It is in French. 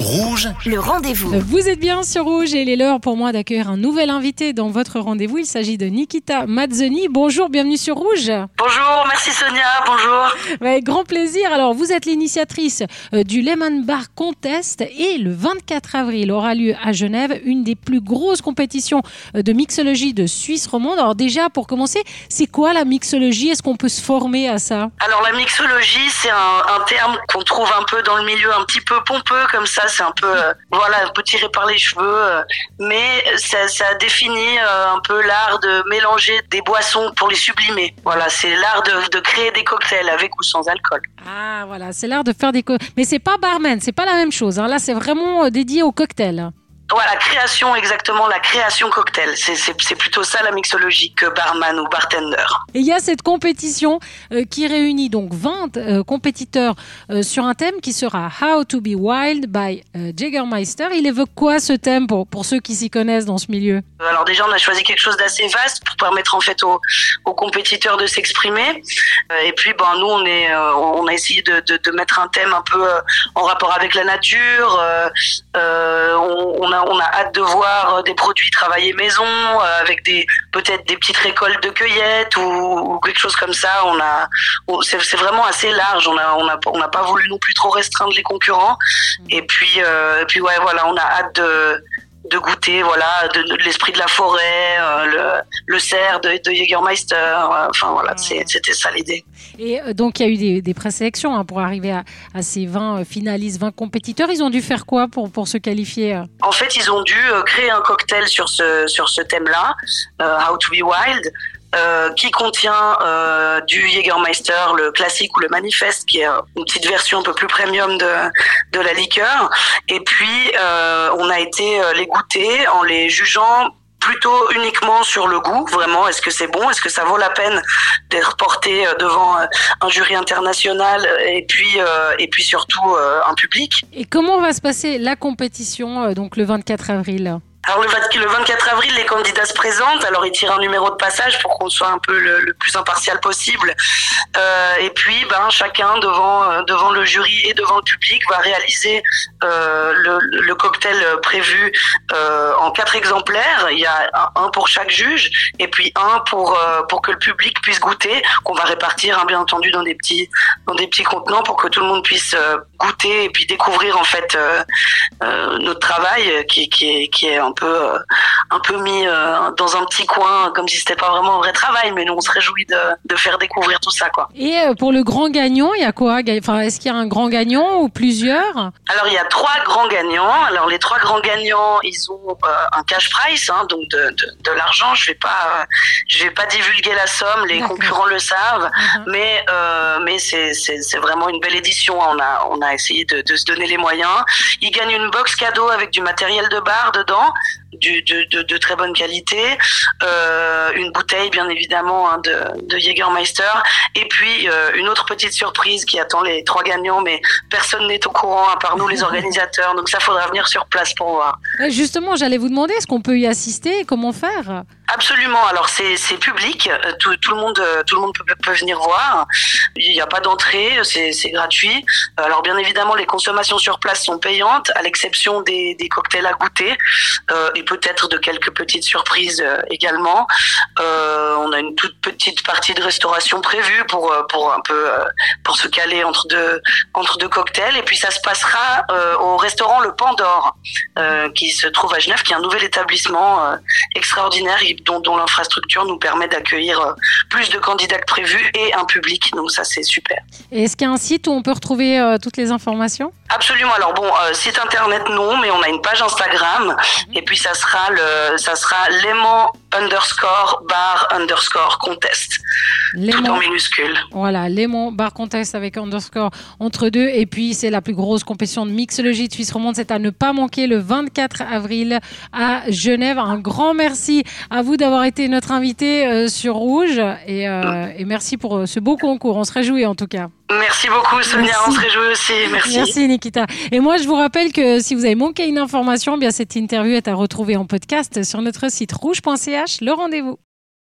Rouge, le rendez-vous. Vous êtes bien sur Rouge et il est l'heure pour moi d'accueillir un nouvel invité dans votre rendez-vous. Il s'agit de Nikita Mazzoni. Bonjour, bienvenue sur Rouge. Bonjour, merci Sonia, bonjour. Avec grand plaisir. Alors, vous êtes l'initiatrice euh, du Lemon Bar Contest et le 24 avril aura lieu à Genève une des plus grosses compétitions euh, de mixologie de Suisse romande. Alors déjà, pour commencer, c'est quoi la mixologie? Est-ce qu'on peut se former à ça? Alors la mixologie, c'est un, un terme qu'on trouve un peu dans le milieu un petit peu pompeux comme ça c'est un peu, euh, voilà, un tiré par les cheveux, euh, mais ça, ça définit euh, un peu l'art de mélanger des boissons pour les sublimer. Voilà, c'est l'art de, de créer des cocktails avec ou sans alcool. Ah voilà, c'est l'art de faire des... Co mais c'est pas barman, c'est pas la même chose. Hein. Là, c'est vraiment dédié au cocktail. Voilà, création, exactement, la création cocktail. C'est plutôt ça la mixologie que barman ou bartender. Et il y a cette compétition euh, qui réunit donc 20 euh, compétiteurs euh, sur un thème qui sera How to be Wild by Jägermeister. Il évoque quoi ce thème pour, pour ceux qui s'y connaissent dans ce milieu? Alors déjà, on a choisi quelque chose d'assez vaste pour permettre en fait aux, aux compétiteurs de s'exprimer. Et puis, ben, nous, on, est, on a essayé de, de, de, mettre un thème un peu en rapport avec la nature. on, on a on a hâte de voir euh, des produits travaillés maison euh, avec des peut-être des petites récoltes de cueillettes ou, ou, quelque chose comme ça. On a c'est vraiment assez large. On a on a on n'a pas voulu non plus trop restreindre les concurrents. Et puis euh, et puis ouais voilà, on a hâte de de goûter voilà de, de l'esprit de la forêt euh, le, le cerf de, de Jägermeister euh, enfin voilà c'était ça l'idée. Et euh, donc il y a eu des, des présélections hein, pour arriver à, à, ces 20 finalistes 20 compétiteurs. Ils ont dû faire quoi pour pour se qualifier en fait ils ont dû créer un cocktail sur ce sur ce thème là How to be Wild euh, qui contient euh, du Jägermeister, le classique ou le manifeste, qui est une petite version un peu plus premium de, de la liqueur. Et puis, euh, on a été les goûter en les jugeant plutôt uniquement sur le goût, vraiment, est-ce que c'est bon, est-ce que ça vaut la peine d'être porté devant un jury international et puis et puis surtout un public? Et comment va se passer la compétition donc le 24 avril? Alors le 24 avril, les candidats se présentent. Alors ils tirent un numéro de passage pour qu'on soit un peu le, plus impartial possible. Euh, et puis, ben chacun devant euh, devant le jury et devant le public va réaliser euh, le, cocktail prévu en quatre exemplaires. Il y a un, pour chaque juge et puis un pour pour que le public puisse goûter. Qu'on va répartir, hein, bien entendu, dans des petits dans des petits contenants pour que tout le monde puisse goûter et puis découvrir en fait notre travail qui est qui est euh, un peu mis euh, dans un petit coin comme si c'était pas vraiment un vrai travail mais nous on se réjouit de, de faire découvrir tout ça quoi. Et euh, pour le grand gagnant, il y a quoi? Enfin, est-ce qu'il y a un grand gagnant ou plusieurs? Alors il y a trois grands gagnants. Alors les trois grands gagnants, ils ont un cash price hein, donc de, de, de l'argent, je vais pas je vais pas divulguer la somme, les concurrents le savent, uh -huh. mais mais c'est c'est vraiment une belle édition, on a on a essayé de, de se donner les moyens. Ils gagnent une box cadeau avec du matériel de bar dedans du, de, de, de, très bonne qualité, euh, une bouteille bien évidemment hein, de, de Jägermeister, et puis euh, une autre petite surprise qui attend les trois gagnants, mais personne n'est au courant à part nous les organisateurs, donc ça faudra venir sur place pour voir. Justement, j'allais vous demander, est-ce qu'on peut y assister Comment faire? Absolument. Alors c'est public, tout, tout, le monde tout le monde peut, venir voir. Il n'y a pas d'entrée, c'est gratuit. Alors bien évidemment, les consommations sur place sont payantes, à l'exception des, cocktails à goûter. Euh, et peut-être de quelques petites surprises euh, également. Euh, on a une toute petite partie de restauration prévue pour euh, pour un peu euh, pour se caler entre deux entre deux cocktails et puis ça se passera au restaurant Le Pandore qui se trouve à Genève qui est un nouvel établissement extraordinaire dont, l'infrastructure nous permet d'accueillir plus de candidats que prévu et un public donc ça c'est super. Et est-ce qu'il y a un site où on peut retrouver toutes les informations? Absolument. Alors bon, euh, site internet non, mais on a une page Instagram mmh. et puis ça sera le, ça sera l'aimant underscore bar underscore contest. Tout en minuscule. Voilà, l'aimant bar contest avec underscore entre deux et puis c'est la plus grosse compétition de mixologie de Suisse romande. C'est à ne pas manquer le 24 avril à Genève. Un grand merci à vous d'avoir été notre invité euh, sur Rouge et, euh, mmh. et merci pour euh, ce beau concours. On se réjouit en tout cas. Merci beaucoup Sonia, Merci. on se réjouit aussi. Merci. Merci Nikita. Et moi je vous rappelle que si vous avez manqué une information, eh bien cette interview est à retrouver en podcast sur notre site rouge.ch. Le rendez-vous.